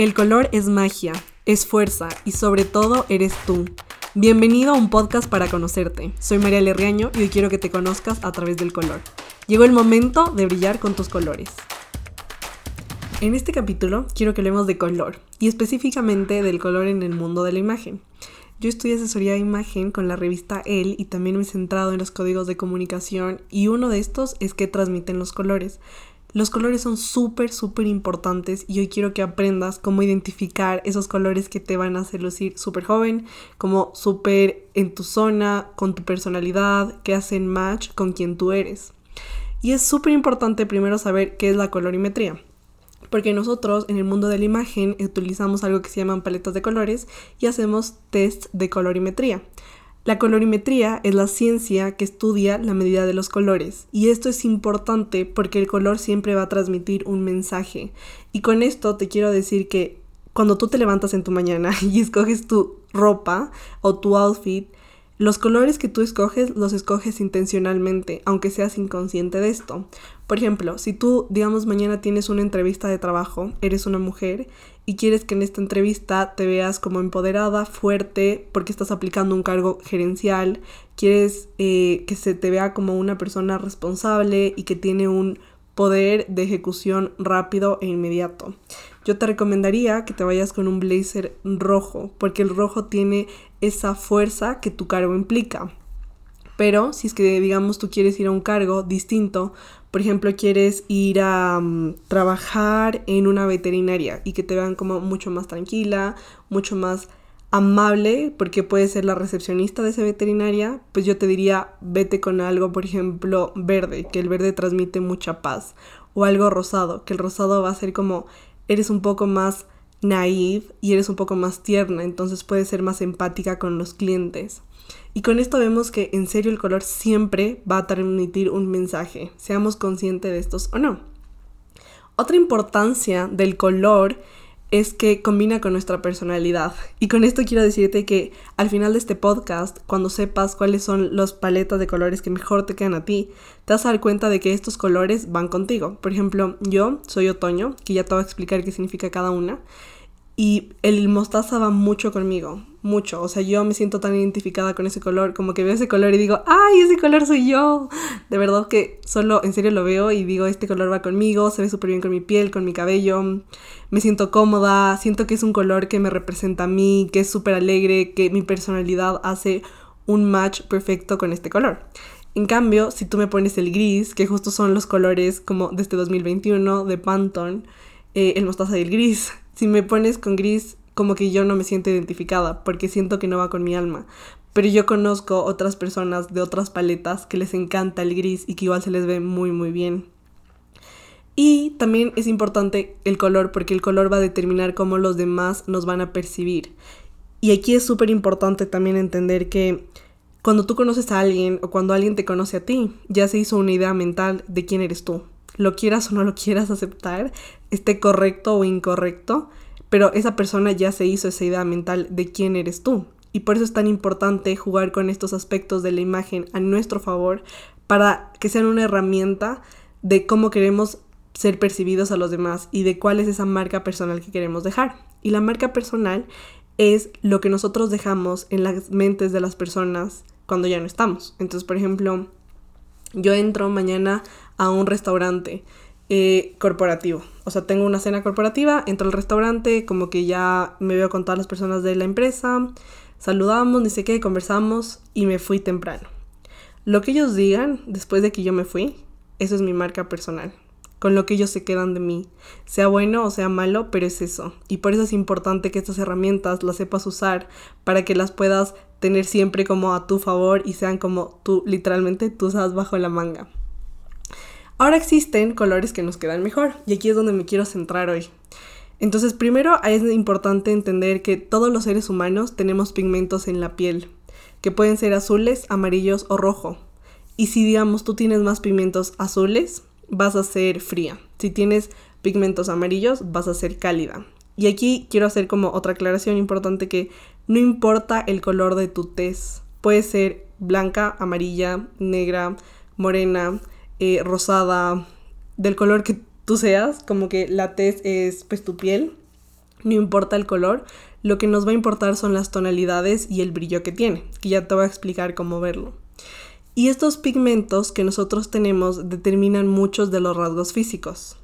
El color es magia, es fuerza y sobre todo eres tú. Bienvenido a un podcast para conocerte. Soy María Lerriaño y hoy quiero que te conozcas a través del color. Llegó el momento de brillar con tus colores. En este capítulo quiero que hablemos de color y específicamente del color en el mundo de la imagen. Yo estudié asesoría de imagen con la revista El y también me he centrado en los códigos de comunicación y uno de estos es que transmiten los colores. Los colores son súper, súper importantes y hoy quiero que aprendas cómo identificar esos colores que te van a hacer lucir súper joven, como súper en tu zona, con tu personalidad, que hacen match con quien tú eres. Y es súper importante primero saber qué es la colorimetría. Porque nosotros en el mundo de la imagen utilizamos algo que se llaman paletas de colores y hacemos test de colorimetría. La colorimetría es la ciencia que estudia la medida de los colores y esto es importante porque el color siempre va a transmitir un mensaje. Y con esto te quiero decir que cuando tú te levantas en tu mañana y escoges tu ropa o tu outfit, los colores que tú escoges los escoges intencionalmente, aunque seas inconsciente de esto. Por ejemplo, si tú, digamos, mañana tienes una entrevista de trabajo, eres una mujer y quieres que en esta entrevista te veas como empoderada, fuerte, porque estás aplicando un cargo gerencial, quieres eh, que se te vea como una persona responsable y que tiene un poder de ejecución rápido e inmediato. Yo te recomendaría que te vayas con un blazer rojo, porque el rojo tiene esa fuerza que tu cargo implica. Pero si es que, digamos, tú quieres ir a un cargo distinto, por ejemplo, quieres ir a mm, trabajar en una veterinaria y que te vean como mucho más tranquila, mucho más amable, porque puedes ser la recepcionista de esa veterinaria, pues yo te diría, vete con algo, por ejemplo, verde, que el verde transmite mucha paz, o algo rosado, que el rosado va a ser como, eres un poco más naive y eres un poco más tierna, entonces puedes ser más empática con los clientes. Y con esto vemos que en serio el color siempre va a transmitir un mensaje, seamos conscientes de estos o no. Otra importancia del color es que combina con nuestra personalidad. Y con esto quiero decirte que al final de este podcast, cuando sepas cuáles son los paletas de colores que mejor te quedan a ti, te vas a dar cuenta de que estos colores van contigo. Por ejemplo, yo soy otoño, que ya te voy a explicar qué significa cada una. Y el mostaza va mucho conmigo, mucho. O sea, yo me siento tan identificada con ese color, como que veo ese color y digo, ¡ay, ese color soy yo! De verdad que solo en serio lo veo y digo, este color va conmigo, se ve súper bien con mi piel, con mi cabello, me siento cómoda, siento que es un color que me representa a mí, que es súper alegre, que mi personalidad hace un match perfecto con este color. En cambio, si tú me pones el gris, que justo son los colores como de este 2021 de Pantone, eh, el mostaza y el gris, si me pones con gris, como que yo no me siento identificada, porque siento que no va con mi alma. Pero yo conozco otras personas de otras paletas que les encanta el gris y que igual se les ve muy muy bien. Y también es importante el color porque el color va a determinar cómo los demás nos van a percibir. Y aquí es súper importante también entender que cuando tú conoces a alguien o cuando alguien te conoce a ti, ya se hizo una idea mental de quién eres tú lo quieras o no lo quieras aceptar, esté correcto o incorrecto, pero esa persona ya se hizo esa idea mental de quién eres tú. Y por eso es tan importante jugar con estos aspectos de la imagen a nuestro favor para que sean una herramienta de cómo queremos ser percibidos a los demás y de cuál es esa marca personal que queremos dejar. Y la marca personal es lo que nosotros dejamos en las mentes de las personas cuando ya no estamos. Entonces, por ejemplo, yo entro mañana a un restaurante corporativo. O sea, tengo una cena corporativa, entro al restaurante, como que ya me veo con todas las personas de la empresa, saludamos, ni sé qué, conversamos y me fui temprano. Lo que ellos digan después de que yo me fui, eso es mi marca personal con lo que ellos se quedan de mí, sea bueno o sea malo, pero es eso. Y por eso es importante que estas herramientas las sepas usar para que las puedas tener siempre como a tu favor y sean como tú, literalmente, tú usas bajo la manga. Ahora existen colores que nos quedan mejor y aquí es donde me quiero centrar hoy. Entonces, primero es importante entender que todos los seres humanos tenemos pigmentos en la piel, que pueden ser azules, amarillos o rojo. Y si digamos tú tienes más pigmentos azules, vas a ser fría. Si tienes pigmentos amarillos, vas a ser cálida. Y aquí quiero hacer como otra aclaración importante que no importa el color de tu tez. Puede ser blanca, amarilla, negra, morena, eh, rosada, del color que tú seas, como que la tez es pues tu piel. no importa el color, lo que nos va a importar son las tonalidades y el brillo que tiene, que ya te voy a explicar cómo verlo. Y estos pigmentos que nosotros tenemos determinan muchos de los rasgos físicos.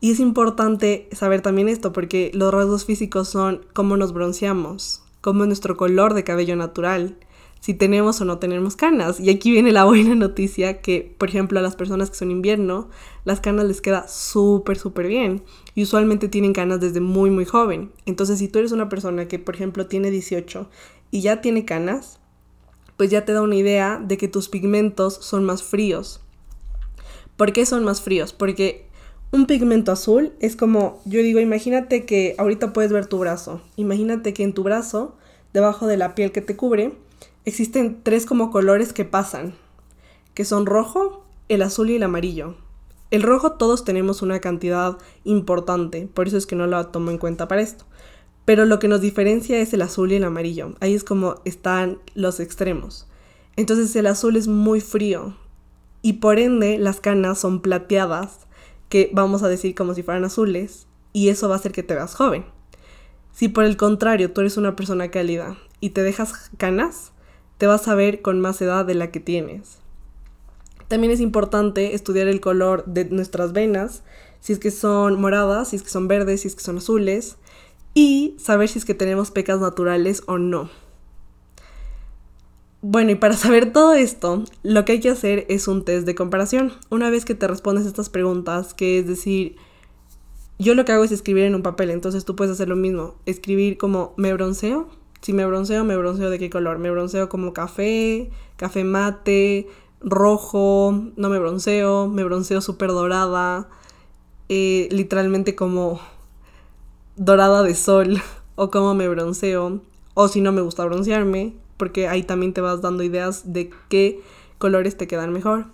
Y es importante saber también esto porque los rasgos físicos son cómo nos bronceamos, cómo es nuestro color de cabello natural, si tenemos o no tenemos canas. Y aquí viene la buena noticia que, por ejemplo, a las personas que son invierno, las canas les queda súper, súper bien. Y usualmente tienen canas desde muy, muy joven. Entonces, si tú eres una persona que, por ejemplo, tiene 18 y ya tiene canas, pues ya te da una idea de que tus pigmentos son más fríos. ¿Por qué son más fríos? Porque un pigmento azul es como, yo digo, imagínate que ahorita puedes ver tu brazo. Imagínate que en tu brazo, debajo de la piel que te cubre, existen tres como colores que pasan, que son rojo, el azul y el amarillo. El rojo todos tenemos una cantidad importante, por eso es que no lo tomo en cuenta para esto. Pero lo que nos diferencia es el azul y el amarillo. Ahí es como están los extremos. Entonces el azul es muy frío y por ende las canas son plateadas, que vamos a decir como si fueran azules, y eso va a hacer que te veas joven. Si por el contrario tú eres una persona cálida y te dejas canas, te vas a ver con más edad de la que tienes. También es importante estudiar el color de nuestras venas, si es que son moradas, si es que son verdes, si es que son azules, y saber si es que tenemos pecas naturales o no. Bueno, y para saber todo esto, lo que hay que hacer es un test de comparación. Una vez que te respondes estas preguntas, que es decir, yo lo que hago es escribir en un papel, entonces tú puedes hacer lo mismo, escribir como me bronceo, si me bronceo, me bronceo de qué color. Me bronceo como café, café mate, rojo, no me bronceo, me bronceo súper dorada, eh, literalmente como dorada de sol, o como me bronceo, o si no me gusta broncearme, porque ahí también te vas dando ideas de qué colores te quedan mejor.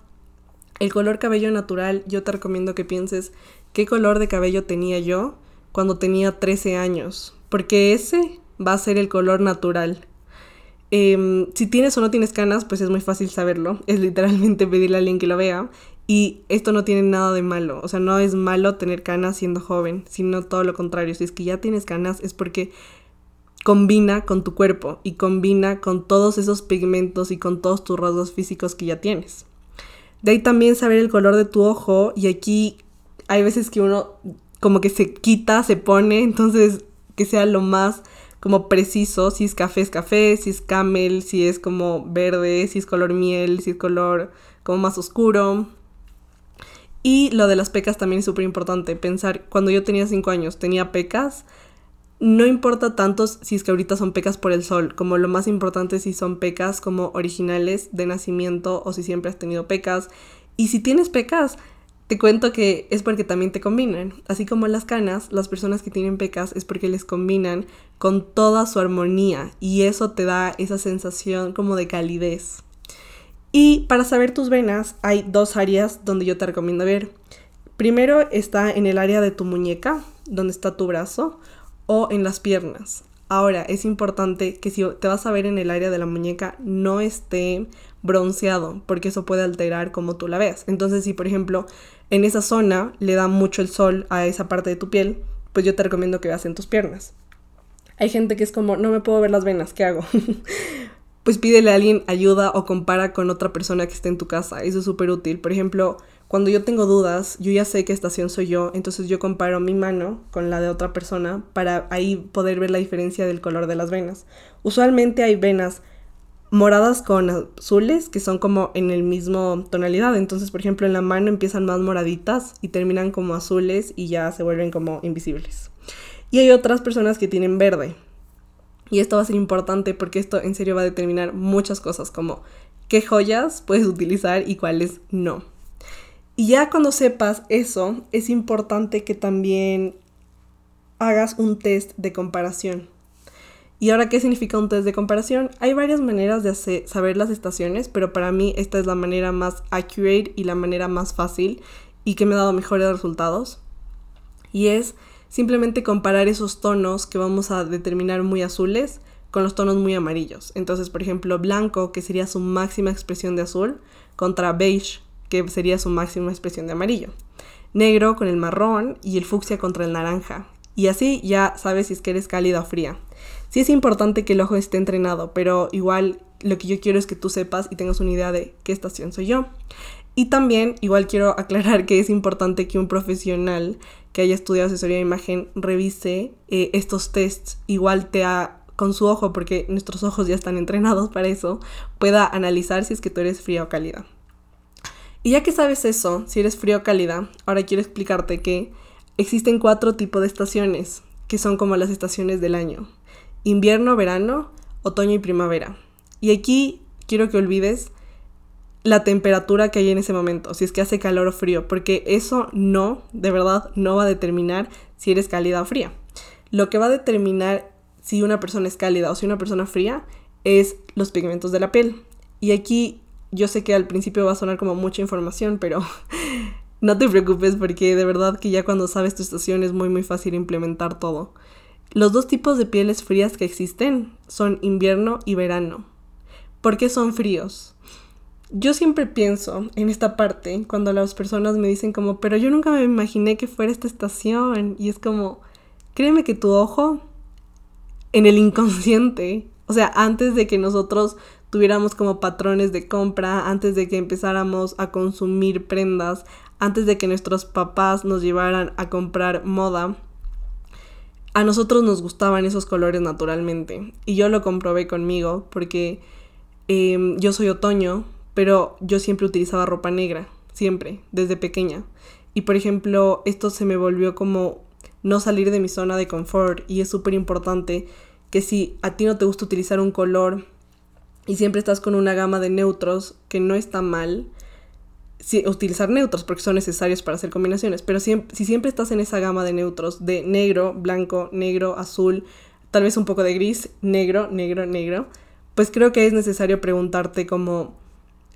El color cabello natural, yo te recomiendo que pienses qué color de cabello tenía yo cuando tenía 13 años, porque ese va a ser el color natural. Em, si tienes o no tienes canas, pues es muy fácil saberlo. Es literalmente pedirle a alguien que lo vea. Y esto no tiene nada de malo. O sea, no es malo tener canas siendo joven, sino todo lo contrario. Si es que ya tienes canas es porque combina con tu cuerpo y combina con todos esos pigmentos y con todos tus rasgos físicos que ya tienes. De ahí también saber el color de tu ojo y aquí hay veces que uno como que se quita, se pone, entonces que sea lo más como preciso, si es café es café, si es camel, si es como verde, si es color miel, si es color como más oscuro. Y lo de las pecas también es súper importante, pensar, cuando yo tenía 5 años, tenía pecas, no importa tanto si es que ahorita son pecas por el sol, como lo más importante es si son pecas como originales de nacimiento o si siempre has tenido pecas. Y si tienes pecas, te cuento que es porque también te combinan. Así como las canas, las personas que tienen pecas es porque les combinan con toda su armonía y eso te da esa sensación como de calidez. Y para saber tus venas hay dos áreas donde yo te recomiendo ver. Primero está en el área de tu muñeca, donde está tu brazo, o en las piernas. Ahora, es importante que si te vas a ver en el área de la muñeca no esté bronceado, porque eso puede alterar como tú la veas. Entonces, si por ejemplo en esa zona le da mucho el sol a esa parte de tu piel, pues yo te recomiendo que veas en tus piernas. Hay gente que es como, no me puedo ver las venas, ¿qué hago? pues pídele a alguien ayuda o compara con otra persona que esté en tu casa, eso es súper útil. Por ejemplo, cuando yo tengo dudas, yo ya sé qué estación soy yo, entonces yo comparo mi mano con la de otra persona para ahí poder ver la diferencia del color de las venas. Usualmente hay venas moradas con azules que son como en el mismo tonalidad, entonces por ejemplo en la mano empiezan más moraditas y terminan como azules y ya se vuelven como invisibles. Y hay otras personas que tienen verde. Y esto va a ser importante porque esto en serio va a determinar muchas cosas como qué joyas puedes utilizar y cuáles no. Y ya cuando sepas eso, es importante que también hagas un test de comparación. ¿Y ahora qué significa un test de comparación? Hay varias maneras de saber las estaciones, pero para mí esta es la manera más accurate y la manera más fácil y que me ha dado mejores resultados. Y es simplemente comparar esos tonos que vamos a determinar muy azules con los tonos muy amarillos. Entonces, por ejemplo, blanco, que sería su máxima expresión de azul, contra beige, que sería su máxima expresión de amarillo. Negro con el marrón y el fucsia contra el naranja. y así ya sabes si es que eres cálida o fría. Sí es importante que el ojo esté entrenado, pero igual lo que yo quiero es que tú sepas y tengas una idea de qué estación soy yo. Y también igual quiero aclarar que es importante que un profesional que haya estudiado asesoría de imagen revise eh, estos tests, igual te ha, con su ojo, porque nuestros ojos ya están entrenados para eso, pueda analizar si es que tú eres fría o cálida. Y ya que sabes eso, si eres fría o cálida, ahora quiero explicarte que Existen cuatro tipos de estaciones, que son como las estaciones del año. Invierno, verano, otoño y primavera. Y aquí quiero que olvides la temperatura que hay en ese momento, si es que hace calor o frío, porque eso no, de verdad, no va a determinar si eres cálida o fría. Lo que va a determinar si una persona es cálida o si una persona fría es los pigmentos de la piel. Y aquí yo sé que al principio va a sonar como mucha información, pero no te preocupes porque de verdad que ya cuando sabes tu estación es muy muy fácil implementar todo. Los dos tipos de pieles frías que existen son invierno y verano. ¿Por qué son fríos? Yo siempre pienso en esta parte cuando las personas me dicen como, pero yo nunca me imaginé que fuera esta estación. Y es como, créeme que tu ojo, en el inconsciente, o sea, antes de que nosotros tuviéramos como patrones de compra, antes de que empezáramos a consumir prendas, antes de que nuestros papás nos llevaran a comprar moda, a nosotros nos gustaban esos colores naturalmente. Y yo lo comprobé conmigo porque em, yo soy otoño, pero yo siempre utilizaba ropa negra, siempre, desde pequeña. Y por ejemplo, esto se me volvió como no salir de mi zona de confort y es súper importante que si a ti no te gusta utilizar un color y siempre estás con una gama de neutros que no está mal, utilizar neutros porque son necesarios para hacer combinaciones, pero si, si siempre estás en esa gama de neutros de negro, blanco, negro, azul, tal vez un poco de gris, negro, negro, negro, pues creo que es necesario preguntarte como,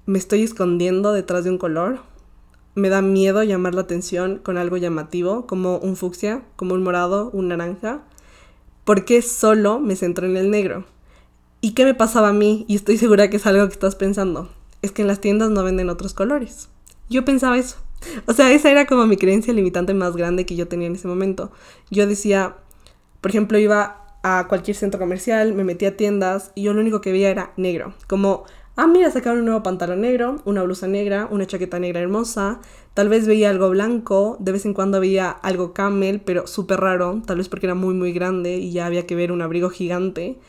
¿me estoy escondiendo detrás de un color? ¿Me da miedo llamar la atención con algo llamativo, como un fucsia, como un morado, un naranja? ¿Por qué solo me centro en el negro? ¿Y qué me pasaba a mí? Y estoy segura que es algo que estás pensando. Es que en las tiendas no venden otros colores. Yo pensaba eso. O sea, esa era como mi creencia limitante más grande que yo tenía en ese momento. Yo decía, por ejemplo, iba a cualquier centro comercial, me metía a tiendas y yo lo único que veía era negro. Como, ah, mira, sacaron un nuevo pantalón negro, una blusa negra, una chaqueta negra hermosa. Tal vez veía algo blanco, de vez en cuando veía algo camel, pero súper raro, tal vez porque era muy, muy grande y ya había que ver un abrigo gigante.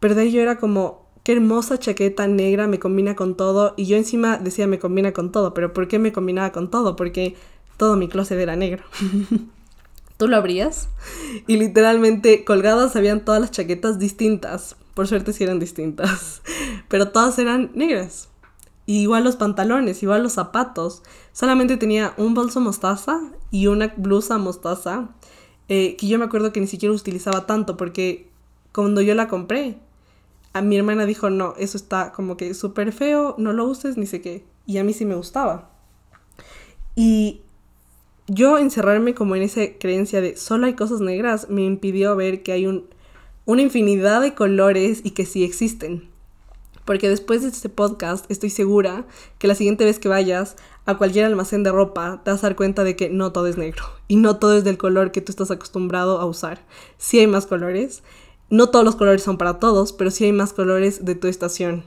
Pero de ahí yo era como, qué hermosa chaqueta negra, me combina con todo. Y yo encima decía, me combina con todo. Pero ¿por qué me combinaba con todo? Porque todo mi closet era negro. Tú lo abrías y literalmente colgadas habían todas las chaquetas distintas. Por suerte sí eran distintas. Pero todas eran negras. Y igual los pantalones, igual los zapatos. Solamente tenía un bolso mostaza y una blusa mostaza. Eh, que yo me acuerdo que ni siquiera utilizaba tanto porque cuando yo la compré a mi hermana dijo, no, eso está como que súper feo, no lo uses, ni sé qué. Y a mí sí me gustaba. Y yo encerrarme como en esa creencia de solo hay cosas negras me impidió ver que hay un, una infinidad de colores y que sí existen. Porque después de este podcast estoy segura que la siguiente vez que vayas a cualquier almacén de ropa te vas a dar cuenta de que no todo es negro y no todo es del color que tú estás acostumbrado a usar. Sí hay más colores no todos los colores son para todos, pero sí hay más colores de tu estación.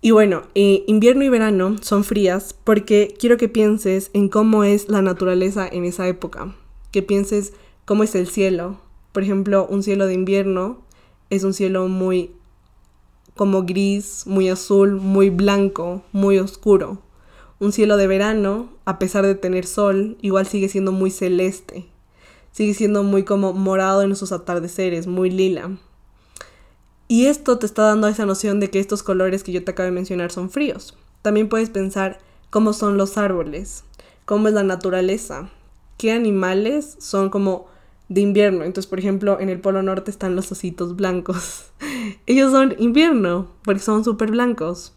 Y bueno, eh, invierno y verano son frías porque quiero que pienses en cómo es la naturaleza en esa época. Que pienses cómo es el cielo. Por ejemplo, un cielo de invierno es un cielo muy como gris, muy azul, muy blanco, muy oscuro. Un cielo de verano, a pesar de tener sol, igual sigue siendo muy celeste, sigue siendo muy como morado en sus atardeceres, muy lila. Y esto te está dando esa noción de que estos colores que yo te acabo de mencionar son fríos. También puedes pensar cómo son los árboles, cómo es la naturaleza, qué animales son como de invierno. Entonces, por ejemplo, en el Polo Norte están los ositos blancos. Ellos son invierno, porque son súper blancos.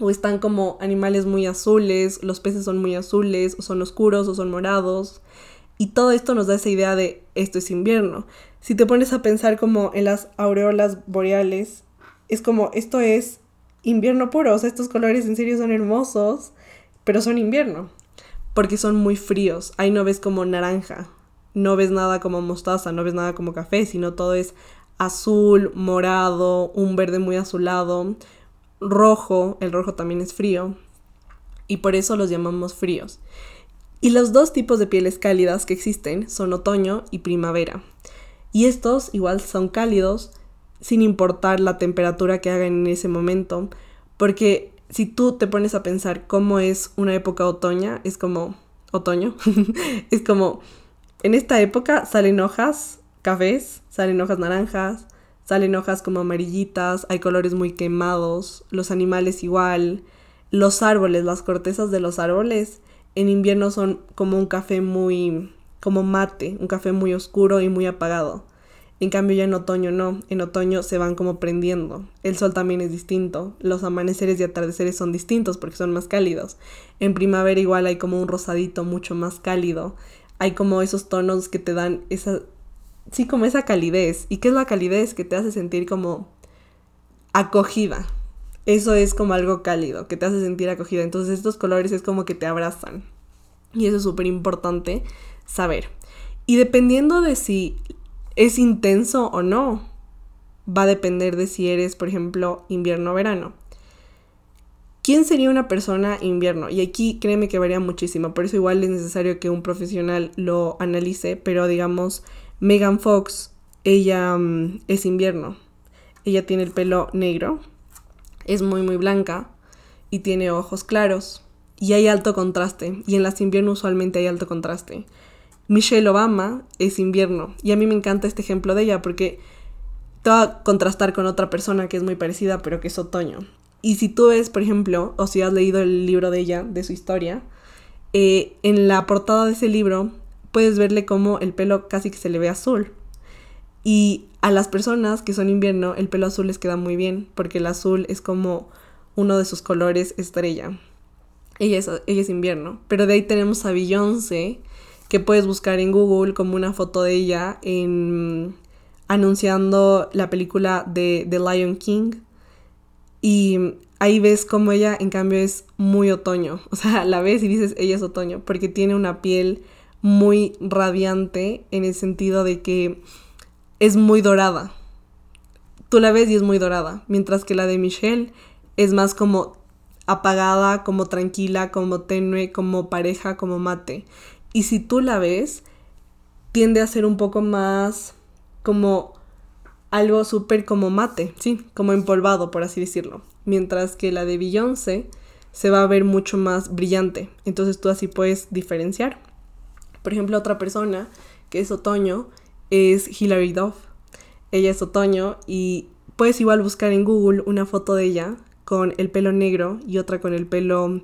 O están como animales muy azules, los peces son muy azules, o son oscuros, o son morados. Y todo esto nos da esa idea de esto es invierno. Si te pones a pensar como en las aureolas boreales, es como esto es invierno puro. O sea, estos colores en serio son hermosos, pero son invierno. Porque son muy fríos. Ahí no ves como naranja. no ves nada como mostaza, no ves nada como café, sino todo es azul, morado, un verde muy azulado, rojo, el rojo también es frío, y por eso los llamamos fríos. Y los dos tipos de pieles cálidas que existen son otoño y primavera. Y estos igual son cálidos sin importar la temperatura que hagan en ese momento, porque si tú te pones a pensar cómo es una época otoña, es como otoño, es como en esta época salen hojas cafés, salen hojas naranjas, salen hojas como amarillitas, hay colores muy quemados, los animales igual, los árboles, las cortezas de los árboles en invierno son como un café muy, como mate, un café muy oscuro y muy apagado. En cambio ya en otoño no, en otoño se van como prendiendo. El sol también es distinto, los amaneceres y atardeceres son distintos porque son más cálidos. En primavera igual hay como un rosadito mucho más cálido. Hay como esos tonos que te dan esa sí, como esa calidez. ¿Y qué es la calidez? Que te hace sentir como acogida. Eso es como algo cálido, que te hace sentir acogida. Entonces estos colores es como que te abrazan. Y eso es súper importante saber. Y dependiendo de si es intenso o no, va a depender de si eres, por ejemplo, invierno o verano. ¿Quién sería una persona invierno? Y aquí créeme que varía muchísimo, por eso igual es necesario que un profesional lo analice, pero digamos, Megan Fox, ella mm, es invierno. Ella tiene el pelo negro, es muy muy blanca y tiene ojos claros y hay alto contraste y en las invierno usualmente hay alto contraste. Michelle Obama es invierno y a mí me encanta este ejemplo de ella porque te va a contrastar con otra persona que es muy parecida pero que es otoño. Y si tú ves, por ejemplo, o si has leído el libro de ella, de su historia, eh, en la portada de ese libro puedes verle como el pelo casi que se le ve azul. Y a las personas que son invierno, el pelo azul les queda muy bien, porque el azul es como uno de sus colores estrella. Ella es, ella es invierno. Pero de ahí tenemos a Beyoncé, que puedes buscar en Google como una foto de ella en, anunciando la película de The Lion King. Y ahí ves como ella en cambio es muy otoño. O sea, la ves y dices, ella es otoño, porque tiene una piel muy radiante en el sentido de que es muy dorada. Tú la ves y es muy dorada, mientras que la de Michelle es más como apagada, como tranquila, como tenue, como pareja, como mate. Y si tú la ves, tiende a ser un poco más como algo súper como mate, sí, como empolvado, por así decirlo. Mientras que la de Beyoncé se va a ver mucho más brillante. Entonces tú así puedes diferenciar. Por ejemplo, otra persona que es otoño es Hilary Duff. Ella es otoño y puedes igual buscar en Google una foto de ella con el pelo negro y otra con el pelo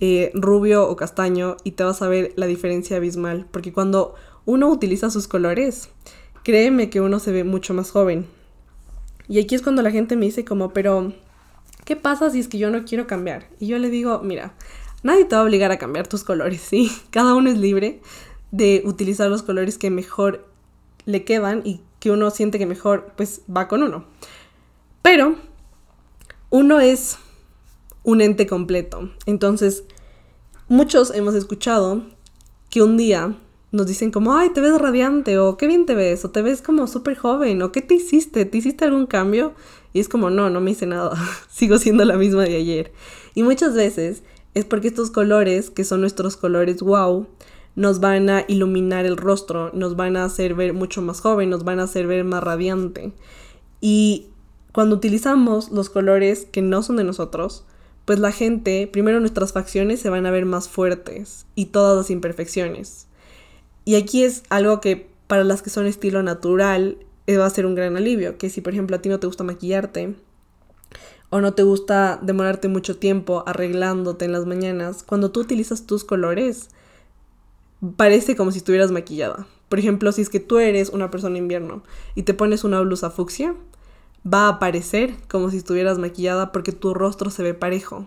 eh, rubio o castaño y te vas a ver la diferencia abismal. Porque cuando uno utiliza sus colores, créeme que uno se ve mucho más joven. Y aquí es cuando la gente me dice como, pero, ¿qué pasa si es que yo no quiero cambiar? Y yo le digo, mira, nadie te va a obligar a cambiar tus colores, ¿sí? Cada uno es libre de utilizar los colores que mejor le quedan y que uno siente que mejor pues va con uno. Pero uno es un ente completo. Entonces, muchos hemos escuchado que un día nos dicen como, ay, te ves radiante, o qué bien te ves, o te ves como súper joven, o qué te hiciste, ¿te hiciste algún cambio? Y es como, no, no me hice nada, sigo siendo la misma de ayer. Y muchas veces es porque estos colores, que son nuestros colores wow, nos van a iluminar el rostro, nos van a hacer ver mucho más joven, nos van a hacer ver más radiante. Y cuando utilizamos los colores que no son de nosotros, pues la gente, primero nuestras facciones se van a ver más fuertes y todas las imperfecciones. Y aquí es algo que para las que son estilo natural eh, va a ser un gran alivio, que si por ejemplo a ti no te gusta maquillarte o no te gusta demorarte mucho tiempo arreglándote en las mañanas, cuando tú utilizas tus colores, parece como si estuvieras maquillada. Por ejemplo, si es que tú eres una persona invierno y te pones una blusa fucsia, va a parecer como si estuvieras maquillada porque tu rostro se ve parejo.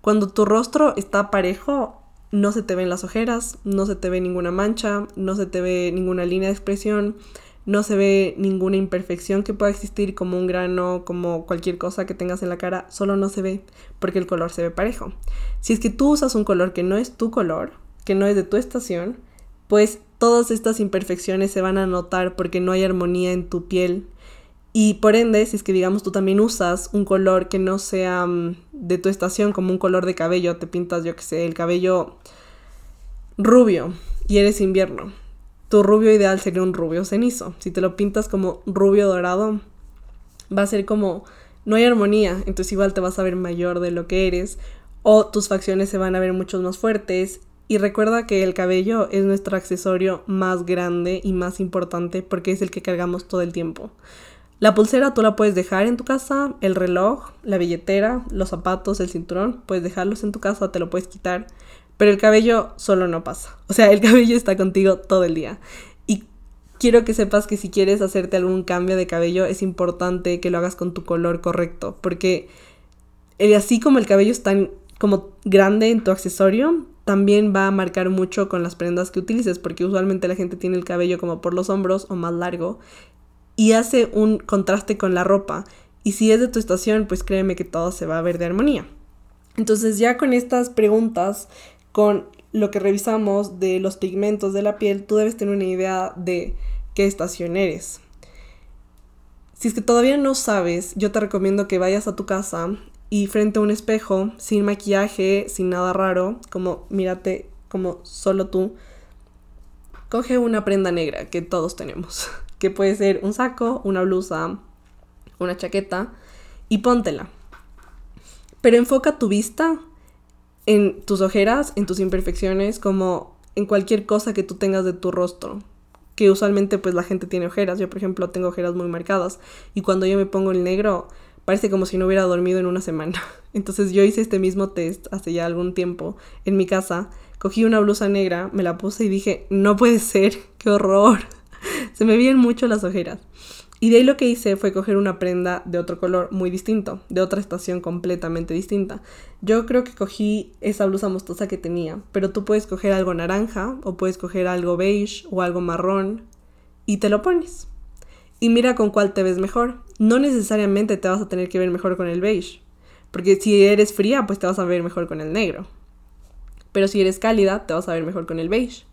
Cuando tu rostro está parejo, no se te ven las ojeras, no se te ve ninguna mancha, no se te ve ninguna línea de expresión, no se ve ninguna imperfección que pueda existir como un grano, como cualquier cosa que tengas en la cara, solo no se ve porque el color se ve parejo. Si es que tú usas un color que no es tu color, que no es de tu estación, pues todas estas imperfecciones se van a notar porque no hay armonía en tu piel. Y por ende, si es que digamos tú también usas un color que no sea mm, de tu estación, como un color de cabello, te pintas, yo que sé, el cabello rubio y eres invierno. Tu rubio ideal sería un rubio cenizo. Si te lo pintas como rubio dorado, va a ser como no hay armonía, entonces igual te vas a ver mayor de lo que eres o tus facciones se van a ver mucho más fuertes. Y recuerda que el cabello es nuestro accesorio más grande y más importante porque es el que cargamos todo el tiempo. La pulsera tú la puedes dejar en tu casa, el reloj, la billetera, los zapatos, el cinturón, puedes dejarlos en tu casa, te lo puedes quitar, pero el cabello solo no pasa. O sea, el cabello está contigo todo el día. Y quiero que sepas que si quieres hacerte algún cambio de cabello es importante que lo hagas con tu color correcto, porque así como el cabello es tan como grande en tu accesorio, también va a marcar mucho con las prendas que utilices, porque usualmente la gente tiene el cabello como por los hombros o más largo y hace un contraste con la ropa. Y si es de tu estación, pues créeme que todo se va a ver de armonía. Entonces ya con estas preguntas, con lo que revisamos de los pigmentos de la piel, tú debes tener una idea de qué estación eres. Si es que todavía no sabes, yo te recomiendo que vayas a tu casa y frente a un espejo, sin maquillaje, sin nada raro, como mírate como solo tú, coge una prenda negra que todos tenemos. que puede ser un saco, una blusa, una chaqueta, y póntela. Pero enfoca tu vista en tus ojeras, en tus imperfecciones, como en cualquier cosa que tú tengas de tu rostro. Que usualmente pues la gente tiene ojeras. Yo por ejemplo tengo ojeras muy marcadas. Y cuando yo me pongo el negro, parece como si no hubiera dormido en una semana. Entonces yo hice este mismo test hace ya algún tiempo en mi casa. Cogí una blusa negra, me la puse y dije, no puede ser, qué horror. se me vienen mucho las ojeras. Y de ahí lo que hice fue coger una prenda de otro color muy distinto, de otra estación completamente distinta. Yo creo que cogí esa blusa mostosa que tenía, pero tú puedes coger algo naranja o puedes coger algo beige o algo marrón y te lo pones. Y mira con cuál te ves mejor. No necesariamente te vas a tener que ver mejor con el beige, porque si eres fría, pues te vas a ver mejor con el negro. Pero si eres cálida, te vas a ver mejor con el beige.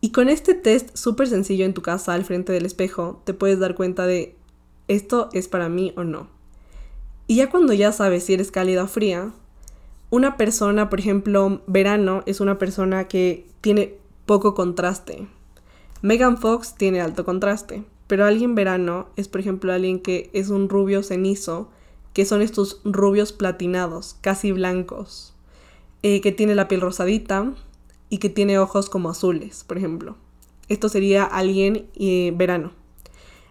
Y con este test súper sencillo en tu casa al frente del espejo, te puedes dar cuenta de esto es para mí o no. Y ya cuando ya sabes si eres cálida o fría, una persona, por ejemplo, verano es una persona que tiene poco contraste. Megan Fox tiene alto contraste, pero alguien verano es, por ejemplo, alguien que es un rubio cenizo, que son estos rubios platinados, casi blancos, eh, que tiene la piel rosadita, y que tiene ojos como azules, por ejemplo. Esto sería alguien eh, verano.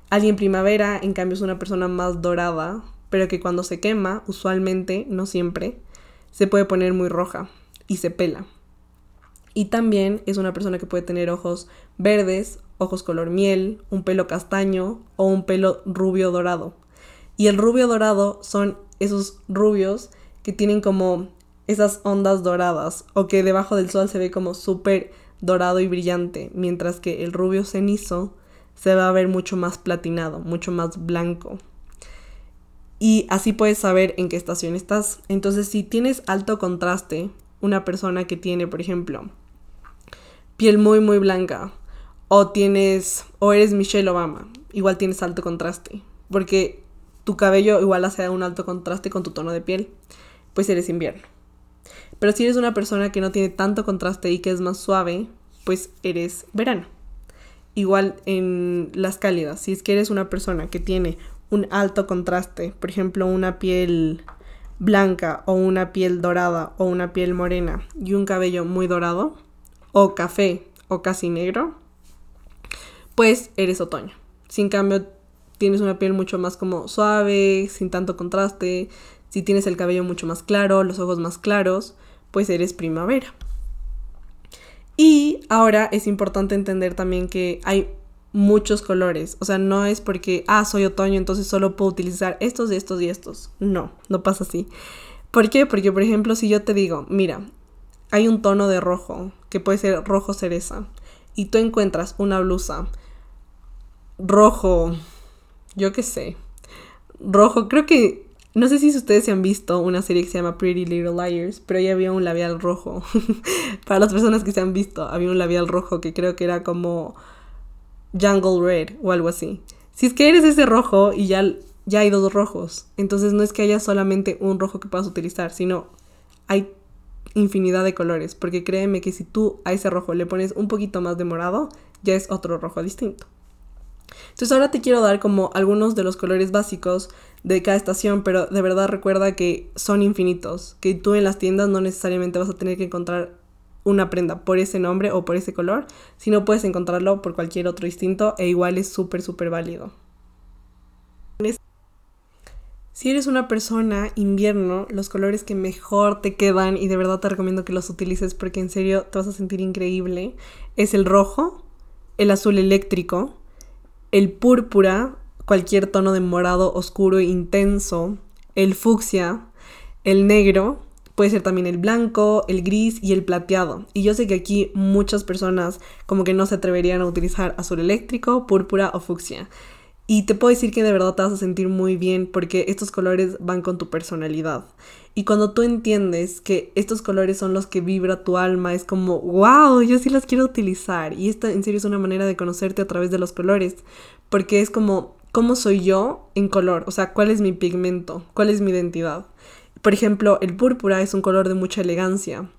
Alguien primavera, en cambio, es una persona más dorada, pero que cuando se quema, usualmente, no siempre, se puede poner muy roja y se pela. Y también es una persona que puede tener ojos verdes, ojos color miel, un pelo castaño o un pelo rubio dorado. Y el rubio dorado son esos rubios que tienen como esas ondas doradas o que debajo del sol se ve como súper dorado y brillante, mientras que el rubio cenizo se va a ver mucho más platinado, mucho más blanco. Y así puedes saber en qué estación estás. Entonces, si tienes alto contraste, una persona que tiene, por ejemplo, piel muy muy blanca o tienes o eres Michelle Obama, igual tienes alto contraste, porque tu cabello igual hace un alto contraste con tu tono de piel, pues eres invierno. Pero si eres una persona que no tiene tanto contraste y que es más suave, pues eres verano. Igual en las cálidas, si es que eres una persona que tiene un alto contraste, por ejemplo, una piel blanca o una piel dorada o una piel morena y un cabello muy dorado o café o casi negro, pues eres otoño. Si en cambio tienes una piel mucho más como suave, sin tanto contraste, si tienes el cabello mucho más claro, los ojos más claros, pues eres primavera. Y ahora es importante entender también que hay muchos colores. O sea, no es porque, ah, soy otoño, entonces solo puedo utilizar estos, estos y estos. No, no pasa así. ¿Por qué? Porque, por ejemplo, si yo te digo, mira, hay un tono de rojo, que puede ser rojo cereza, y tú encuentras una blusa rojo, yo qué sé, rojo, creo que no sé si ustedes se han visto una serie que se llama Pretty Little Liars, pero ahí había un labial rojo. Para las personas que se han visto, había un labial rojo que creo que era como Jungle Red o algo así. Si es que eres ese rojo y ya, ya hay dos rojos, entonces no es que haya solamente un rojo que puedas utilizar, sino hay infinidad de colores, porque créeme que si tú a ese rojo le pones un poquito más de morado, ya es otro rojo distinto. Entonces ahora te quiero dar como algunos de los colores básicos de cada estación, pero de verdad recuerda que son infinitos, que tú en las tiendas no necesariamente vas a tener que encontrar una prenda por ese nombre o por ese color, sino puedes encontrarlo por cualquier otro distinto e igual es súper, súper válido. Si eres una persona invierno, los colores que mejor te quedan y de verdad te recomiendo que los utilices porque en serio te vas a sentir increíble es el rojo, el azul eléctrico, el púrpura, cualquier tono de morado oscuro e intenso, el fucsia, el negro, puede ser también el blanco, el gris y el plateado. Y yo sé que aquí muchas personas como que no se atreverían a utilizar azul eléctrico, púrpura o fucsia. Y te puedo decir que de verdad te vas a sentir muy bien porque estos colores van con tu personalidad. Y cuando tú entiendes que estos colores son los que vibra tu alma, es como, wow, yo sí los quiero utilizar. Y esta en serio es una manera de conocerte a través de los colores. Porque es como, ¿cómo soy yo en color? O sea, ¿cuál es mi pigmento? ¿Cuál es mi identidad? Por ejemplo, el púrpura es un color de mucha elegancia.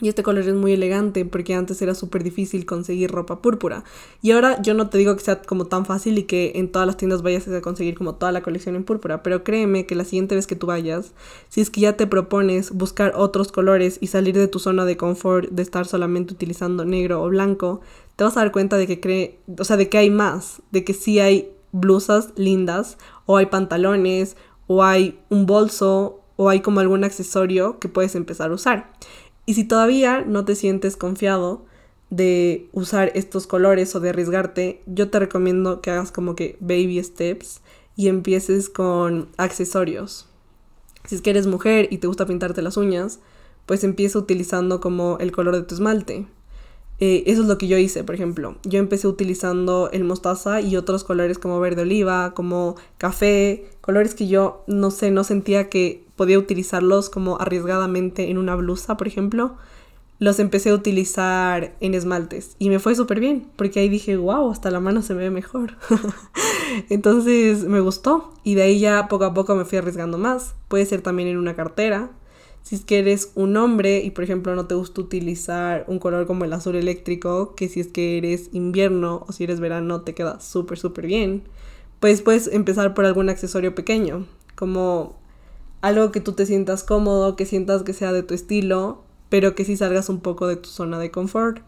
Y este color es muy elegante porque antes era súper difícil conseguir ropa púrpura. Y ahora yo no te digo que sea como tan fácil y que en todas las tiendas vayas a conseguir como toda la colección en púrpura, pero créeme que la siguiente vez que tú vayas, si es que ya te propones buscar otros colores y salir de tu zona de confort de estar solamente utilizando negro o blanco, te vas a dar cuenta de que cree, o sea, de que hay más, de que sí hay blusas lindas o hay pantalones o hay un bolso o hay como algún accesorio que puedes empezar a usar. Y si todavía no te sientes confiado de usar estos colores o de arriesgarte, yo te recomiendo que hagas como que baby steps y empieces con accesorios. Si es que eres mujer y te gusta pintarte las uñas, pues empieza utilizando como el color de tu esmalte. Eh, eso es lo que yo hice, por ejemplo. Yo empecé utilizando el mostaza y otros colores como verde oliva, como café, colores que yo no sé, no sentía que podía utilizarlos como arriesgadamente en una blusa, por ejemplo, los empecé a utilizar en esmaltes y me fue súper bien, porque ahí dije, wow, hasta la mano se me ve mejor. Entonces me gustó y de ahí ya poco a poco me fui arriesgando más. Puede ser también en una cartera. Si es que eres un hombre y por ejemplo no te gusta utilizar un color como el azul eléctrico, que si es que eres invierno o si eres verano te queda súper súper bien, pues puedes empezar por algún accesorio pequeño, como algo que tú te sientas cómodo, que sientas que sea de tu estilo, pero que sí salgas un poco de tu zona de confort.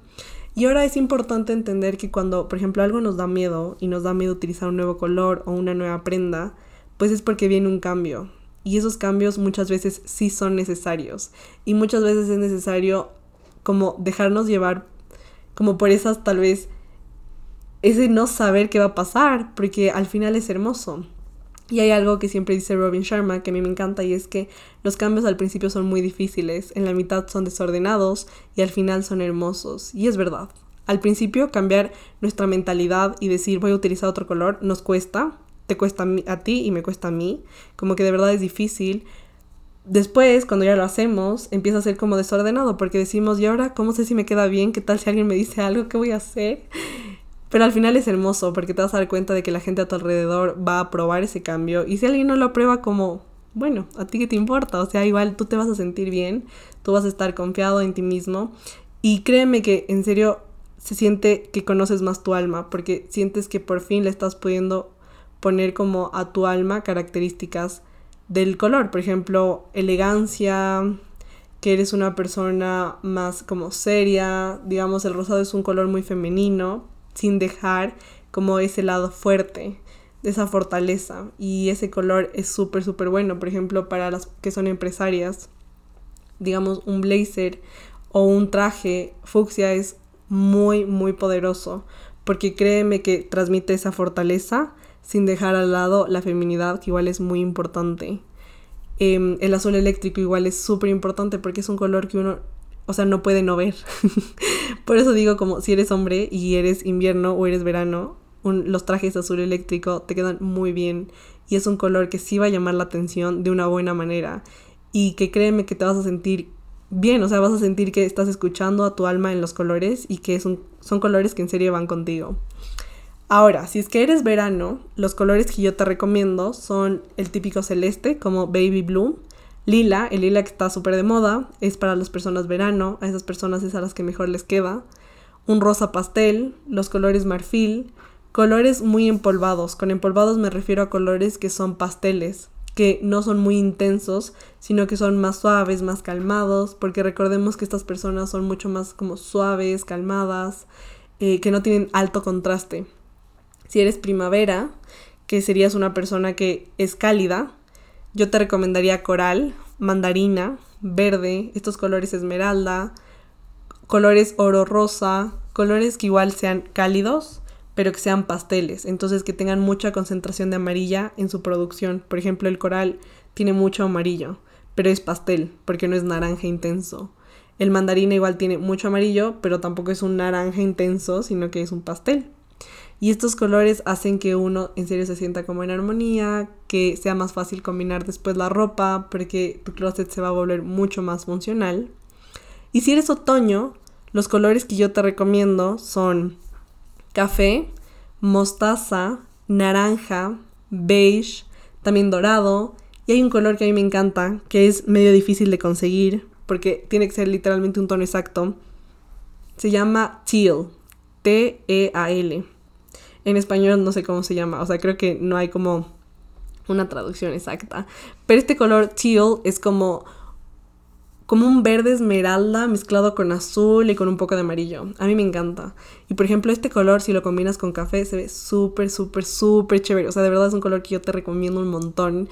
Y ahora es importante entender que cuando, por ejemplo, algo nos da miedo y nos da miedo utilizar un nuevo color o una nueva prenda, pues es porque viene un cambio. Y esos cambios muchas veces sí son necesarios. Y muchas veces es necesario como dejarnos llevar como por esas tal vez ese no saber qué va a pasar, porque al final es hermoso. Y hay algo que siempre dice Robin Sharma que a mí me encanta y es que los cambios al principio son muy difíciles, en la mitad son desordenados y al final son hermosos. Y es verdad. Al principio cambiar nuestra mentalidad y decir voy a utilizar otro color nos cuesta, te cuesta a ti y me cuesta a mí, como que de verdad es difícil. Después, cuando ya lo hacemos, empieza a ser como desordenado porque decimos, ¿y ahora cómo sé si me queda bien? ¿Qué tal si alguien me dice algo? ¿Qué voy a hacer? Pero al final es hermoso porque te vas a dar cuenta de que la gente a tu alrededor va a probar ese cambio y si alguien no lo aprueba como, bueno, a ti qué te importa, o sea, igual tú te vas a sentir bien, tú vas a estar confiado en ti mismo y créeme que en serio se siente que conoces más tu alma porque sientes que por fin le estás pudiendo poner como a tu alma características del color, por ejemplo, elegancia, que eres una persona más como seria, digamos el rosado es un color muy femenino, sin dejar como ese lado fuerte esa fortaleza. Y ese color es súper súper bueno. Por ejemplo para las que son empresarias digamos un blazer o un traje fucsia es muy muy poderoso porque créeme que transmite esa fortaleza sin dejar al lado la feminidad que igual es muy importante em, el azul eléctrico igual es súper importante porque es un color que uno o sea, no puede no ver. Por eso digo como si eres hombre y eres invierno o eres verano, los trajes azul eléctrico te quedan muy bien y es un color que sí va a llamar la atención de una buena manera y que créeme que te vas a sentir bien, o sea, vas a sentir que estás escuchando a tu alma en los colores y que son, son colores que en serio van contigo. Ahora, si es que eres verano, los colores que yo te recomiendo son el típico celeste como baby blue, lila, el lila que está súper de moda, es para las personas verano, a esas personas es a las que mejor les queda, un rosa pastel, los colores marfil, Colores muy empolvados. Con empolvados me refiero a colores que son pasteles, que no son muy intensos, sino que son más suaves, más calmados, porque recordemos que estas personas son mucho más como suaves, calmadas, eh, que no tienen alto contraste. Si eres primavera, que serías una persona que es cálida, yo te recomendaría coral, mandarina, verde, estos colores esmeralda, colores oro rosa, colores que igual sean cálidos, pero que sean pasteles, entonces que tengan mucha concentración de amarilla en su producción. Por ejemplo, el coral tiene mucho amarillo, pero es pastel, porque no es naranja intenso. El mandarina igual tiene mucho amarillo, pero tampoco es un naranja intenso, sino que es un pastel. Y estos colores hacen que uno en serio se sienta como en armonía, que sea más fácil combinar después la ropa, porque tu closet se va a volver mucho más funcional. Y si eres otoño, los colores que yo te recomiendo son café, mostaza, naranja, beige, también dorado. Y hay un color que a mí me encanta, que es medio difícil de conseguir, porque tiene que ser literalmente un tono exacto. Se llama teal, T-E-A-L. En español no sé cómo se llama, o sea, creo que no hay como una traducción exacta. Pero este color teal es como como un verde esmeralda mezclado con azul y con un poco de amarillo. A mí me encanta. Y por ejemplo, este color, si lo combinas con café, se ve súper, súper, súper chévere. O sea, de verdad es un color que yo te recomiendo un montón.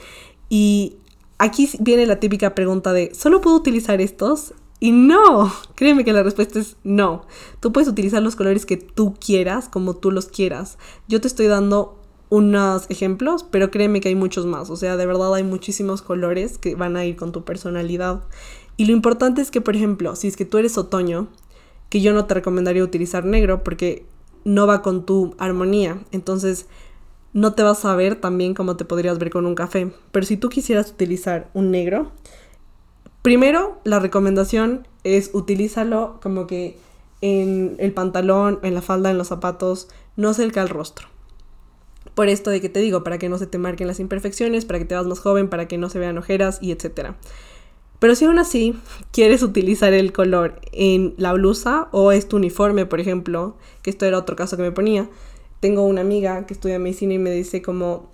Y aquí viene la típica pregunta de, ¿solo puedo utilizar estos? Y no, créeme que la respuesta es no. Tú puedes utilizar los colores que tú quieras, como tú los quieras. Yo te estoy dando unos ejemplos, pero créeme que hay muchos más. O sea, de verdad hay muchísimos colores que van a ir con tu personalidad. Y lo importante es que, por ejemplo, si es que tú eres otoño, que yo no te recomendaría utilizar negro porque no va con tu armonía. Entonces, no te vas a ver tan bien como te podrías ver con un café. Pero si tú quisieras utilizar un negro, primero la recomendación es utilízalo como que en el pantalón, en la falda, en los zapatos, no cerca el rostro. Por esto de que te digo, para que no se te marquen las imperfecciones, para que te veas más joven, para que no se vean ojeras y etcétera. Pero si aún así quieres utilizar el color en la blusa o es tu uniforme, por ejemplo, que esto era otro caso que me ponía, tengo una amiga que estudia medicina y me dice como,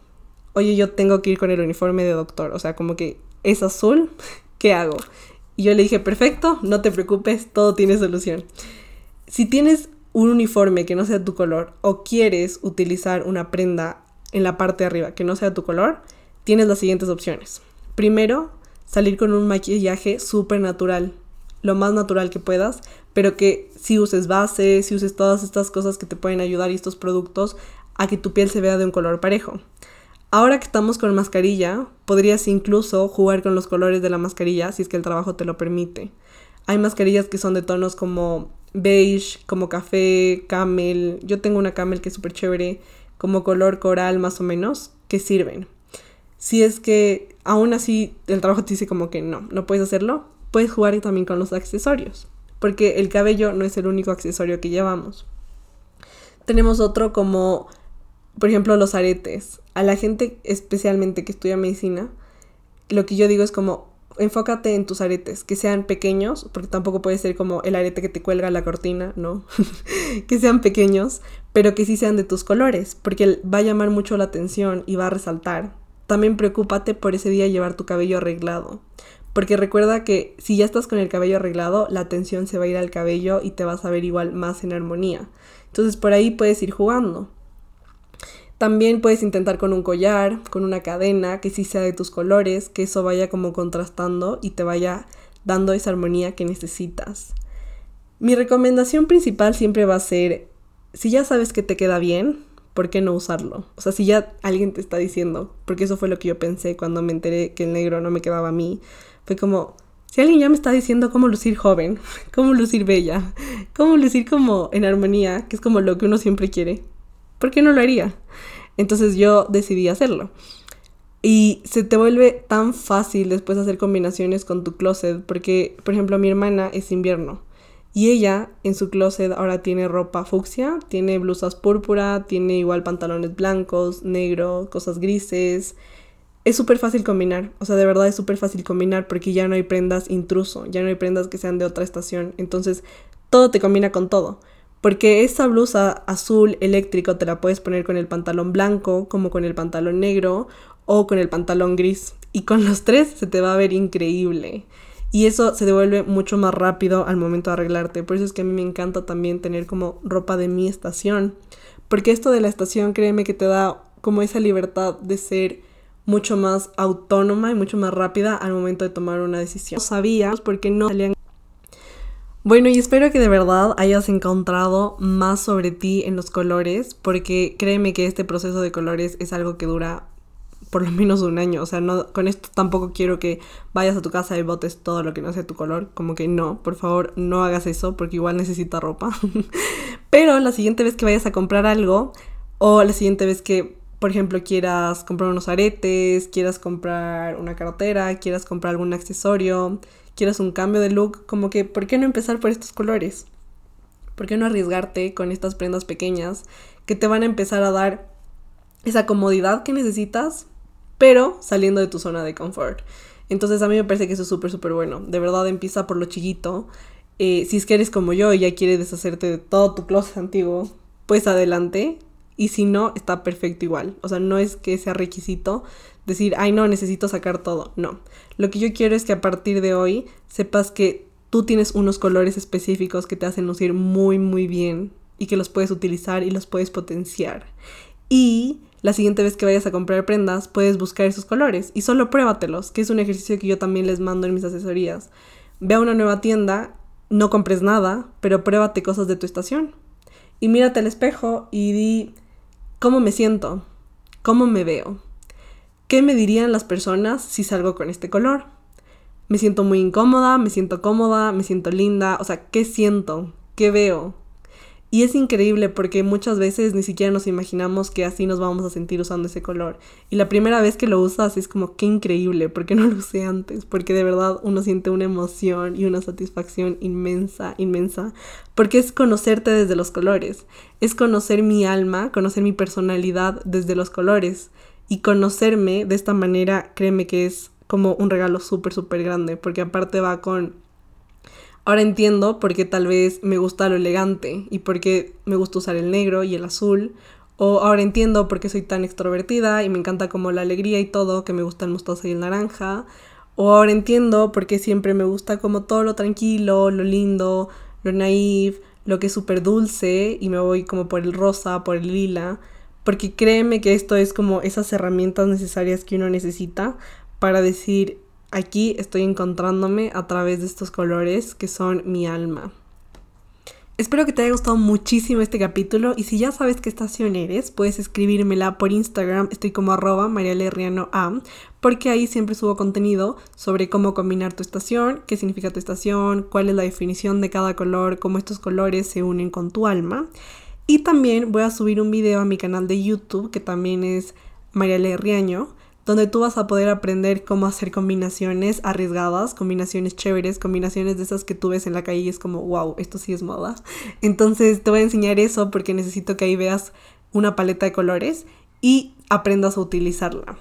oye, yo tengo que ir con el uniforme de doctor, o sea, como que es azul, ¿qué hago? Y yo le dije, perfecto, no te preocupes, todo tiene solución. Si tienes un uniforme que no sea tu color o quieres utilizar una prenda en la parte de arriba que no sea tu color, tienes las siguientes opciones. Primero, salir con un maquillaje súper natural, lo más natural que puedas, pero que si uses base, si uses todas estas cosas que te pueden ayudar y estos productos a que tu piel se vea de un color parejo. Ahora que estamos con mascarilla, podrías incluso jugar con los colores de la mascarilla si es que el trabajo te lo permite. Hay mascarillas que son de tonos como beige, como café, camel. Yo tengo una camel que es súper chévere, como color coral más o menos, que sirven. Si es que aún así el trabajo te dice como que no, no puedes hacerlo, puedes jugar también con los accesorios, porque el cabello no es el único accesorio que llevamos. Tenemos otro como, por ejemplo, los aretes. A la gente especialmente que estudia medicina, lo que yo digo es como, enfócate en tus aretes, que sean pequeños, porque tampoco puede ser como el arete que te cuelga la cortina, ¿no? que sean pequeños, pero que sí sean de tus colores, porque va a llamar mucho la atención y va a resaltar. También preocúpate por ese día llevar tu cabello arreglado. Porque recuerda que si ya estás con el cabello arreglado, la atención se va a ir al cabello y te vas a ver igual más en armonía. Entonces por ahí puedes ir jugando. También puedes intentar con un collar, con una cadena, que sí sea de tus colores, que eso vaya como contrastando y te vaya dando esa armonía que necesitas. Mi recomendación principal siempre va a ser, si ya sabes que te queda bien, ¿por qué no usarlo? O sea, si ya alguien te está diciendo, porque eso fue lo que yo pensé cuando me enteré que el negro no me quedaba a mí, fue como, si alguien ya me está diciendo cómo lucir joven, cómo lucir bella, cómo lucir como en armonía, que es como lo que uno siempre quiere, ¿por qué no lo haría? Entonces yo decidí hacerlo. Y se te vuelve tan fácil después hacer combinaciones con tu closet, porque, por ejemplo, mi hermana es invierno. Y ella en su closet ahora tiene ropa fucsia, tiene blusas púrpura, tiene igual pantalones blancos, negro, cosas grises. Es súper fácil combinar, o sea, de verdad es súper fácil combinar porque ya no hay prendas intruso, ya no hay prendas que sean de otra estación. Entonces, todo te combina con todo. Porque esa blusa azul eléctrico te la puedes poner con el pantalón blanco, como con el pantalón negro o con el pantalón gris. Y con los tres se te va a ver increíble. Y eso se devuelve mucho más rápido al momento de arreglarte. Por eso es que a mí me encanta también tener como ropa de mi estación. Porque esto de la estación, créeme que te da como esa libertad de ser mucho más autónoma y mucho más rápida al momento de tomar una decisión. No sabía porque no salían bueno, y espero que de verdad hayas encontrado más sobre ti en los colores, porque créeme que este proceso de colores es algo que dura por lo menos un año. O sea, no, con esto tampoco quiero que vayas a tu casa y botes todo lo que no sea tu color. Como que no, por favor, no hagas eso, porque igual necesita ropa. Pero la siguiente vez que vayas a comprar algo, o la siguiente vez que, por ejemplo, quieras comprar unos aretes, quieras comprar una cartera, quieras comprar algún accesorio, quieras un cambio de look, como que, ¿por qué no empezar por estos colores? ¿Por qué no arriesgarte con estas prendas pequeñas que te van a empezar a dar esa comodidad que necesitas, pero saliendo de tu zona de confort? Entonces a mí me parece que eso es súper, súper bueno. De verdad empieza por lo chiquito. Eh, si es que eres como yo y ya quieres deshacerte de todo tu closet antiguo, pues adelante. Y si no, está perfecto igual. O sea, no es que sea requisito decir, ay no, necesito sacar todo. No. Lo que yo quiero es que a partir de hoy sepas que tú tienes unos colores específicos que te hacen lucir muy, muy bien y que los puedes utilizar y los puedes potenciar. Y la siguiente vez que vayas a comprar prendas, puedes buscar esos colores y solo pruébatelos, que es un ejercicio que yo también les mando en mis asesorías. Ve a una nueva tienda, no compres nada, pero pruébate cosas de tu estación. Y mírate al espejo y di, ¿cómo me siento? ¿Cómo me veo? ¿Qué me dirían las personas si salgo con este color? Me siento muy incómoda, me siento cómoda, me siento linda, o sea, ¿qué siento? ¿Qué veo? Y es increíble porque muchas veces ni siquiera nos imaginamos que así nos vamos a sentir usando ese color. Y la primera vez que lo usas es como, qué increíble, ¿por qué no lo usé antes? Porque de verdad uno siente una emoción y una satisfacción inmensa, inmensa. Porque es conocerte desde los colores. Es conocer mi alma, conocer mi personalidad desde los colores. Y conocerme de esta manera, créeme que es como un regalo súper, súper grande, porque aparte va con... Ahora entiendo por qué tal vez me gusta lo elegante y por qué me gusta usar el negro y el azul. O ahora entiendo por qué soy tan extrovertida y me encanta como la alegría y todo, que me gusta el mostaza y el naranja. O ahora entiendo por qué siempre me gusta como todo lo tranquilo, lo lindo, lo naive, lo que es súper dulce y me voy como por el rosa, por el lila porque créeme que esto es como esas herramientas necesarias que uno necesita para decir, aquí estoy encontrándome a través de estos colores que son mi alma. Espero que te haya gustado muchísimo este capítulo y si ya sabes qué estación eres, puedes escribírmela por Instagram, estoy como arroba A, porque ahí siempre subo contenido sobre cómo combinar tu estación, qué significa tu estación, cuál es la definición de cada color, cómo estos colores se unen con tu alma. Y también voy a subir un video a mi canal de YouTube, que también es Mariale Riaño, donde tú vas a poder aprender cómo hacer combinaciones arriesgadas, combinaciones chéveres, combinaciones de esas que tú ves en la calle y es como, wow, esto sí es moda. Entonces te voy a enseñar eso porque necesito que ahí veas una paleta de colores y aprendas a utilizarla.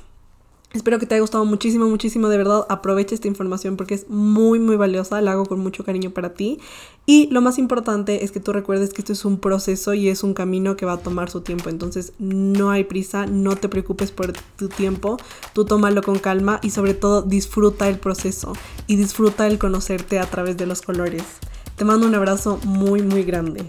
Espero que te haya gustado muchísimo, muchísimo, de verdad. Aprovecha esta información porque es muy, muy valiosa. La hago con mucho cariño para ti. Y lo más importante es que tú recuerdes que esto es un proceso y es un camino que va a tomar su tiempo. Entonces no hay prisa, no te preocupes por tu tiempo. Tú tómalo con calma y sobre todo disfruta el proceso y disfruta el conocerte a través de los colores. Te mando un abrazo muy, muy grande.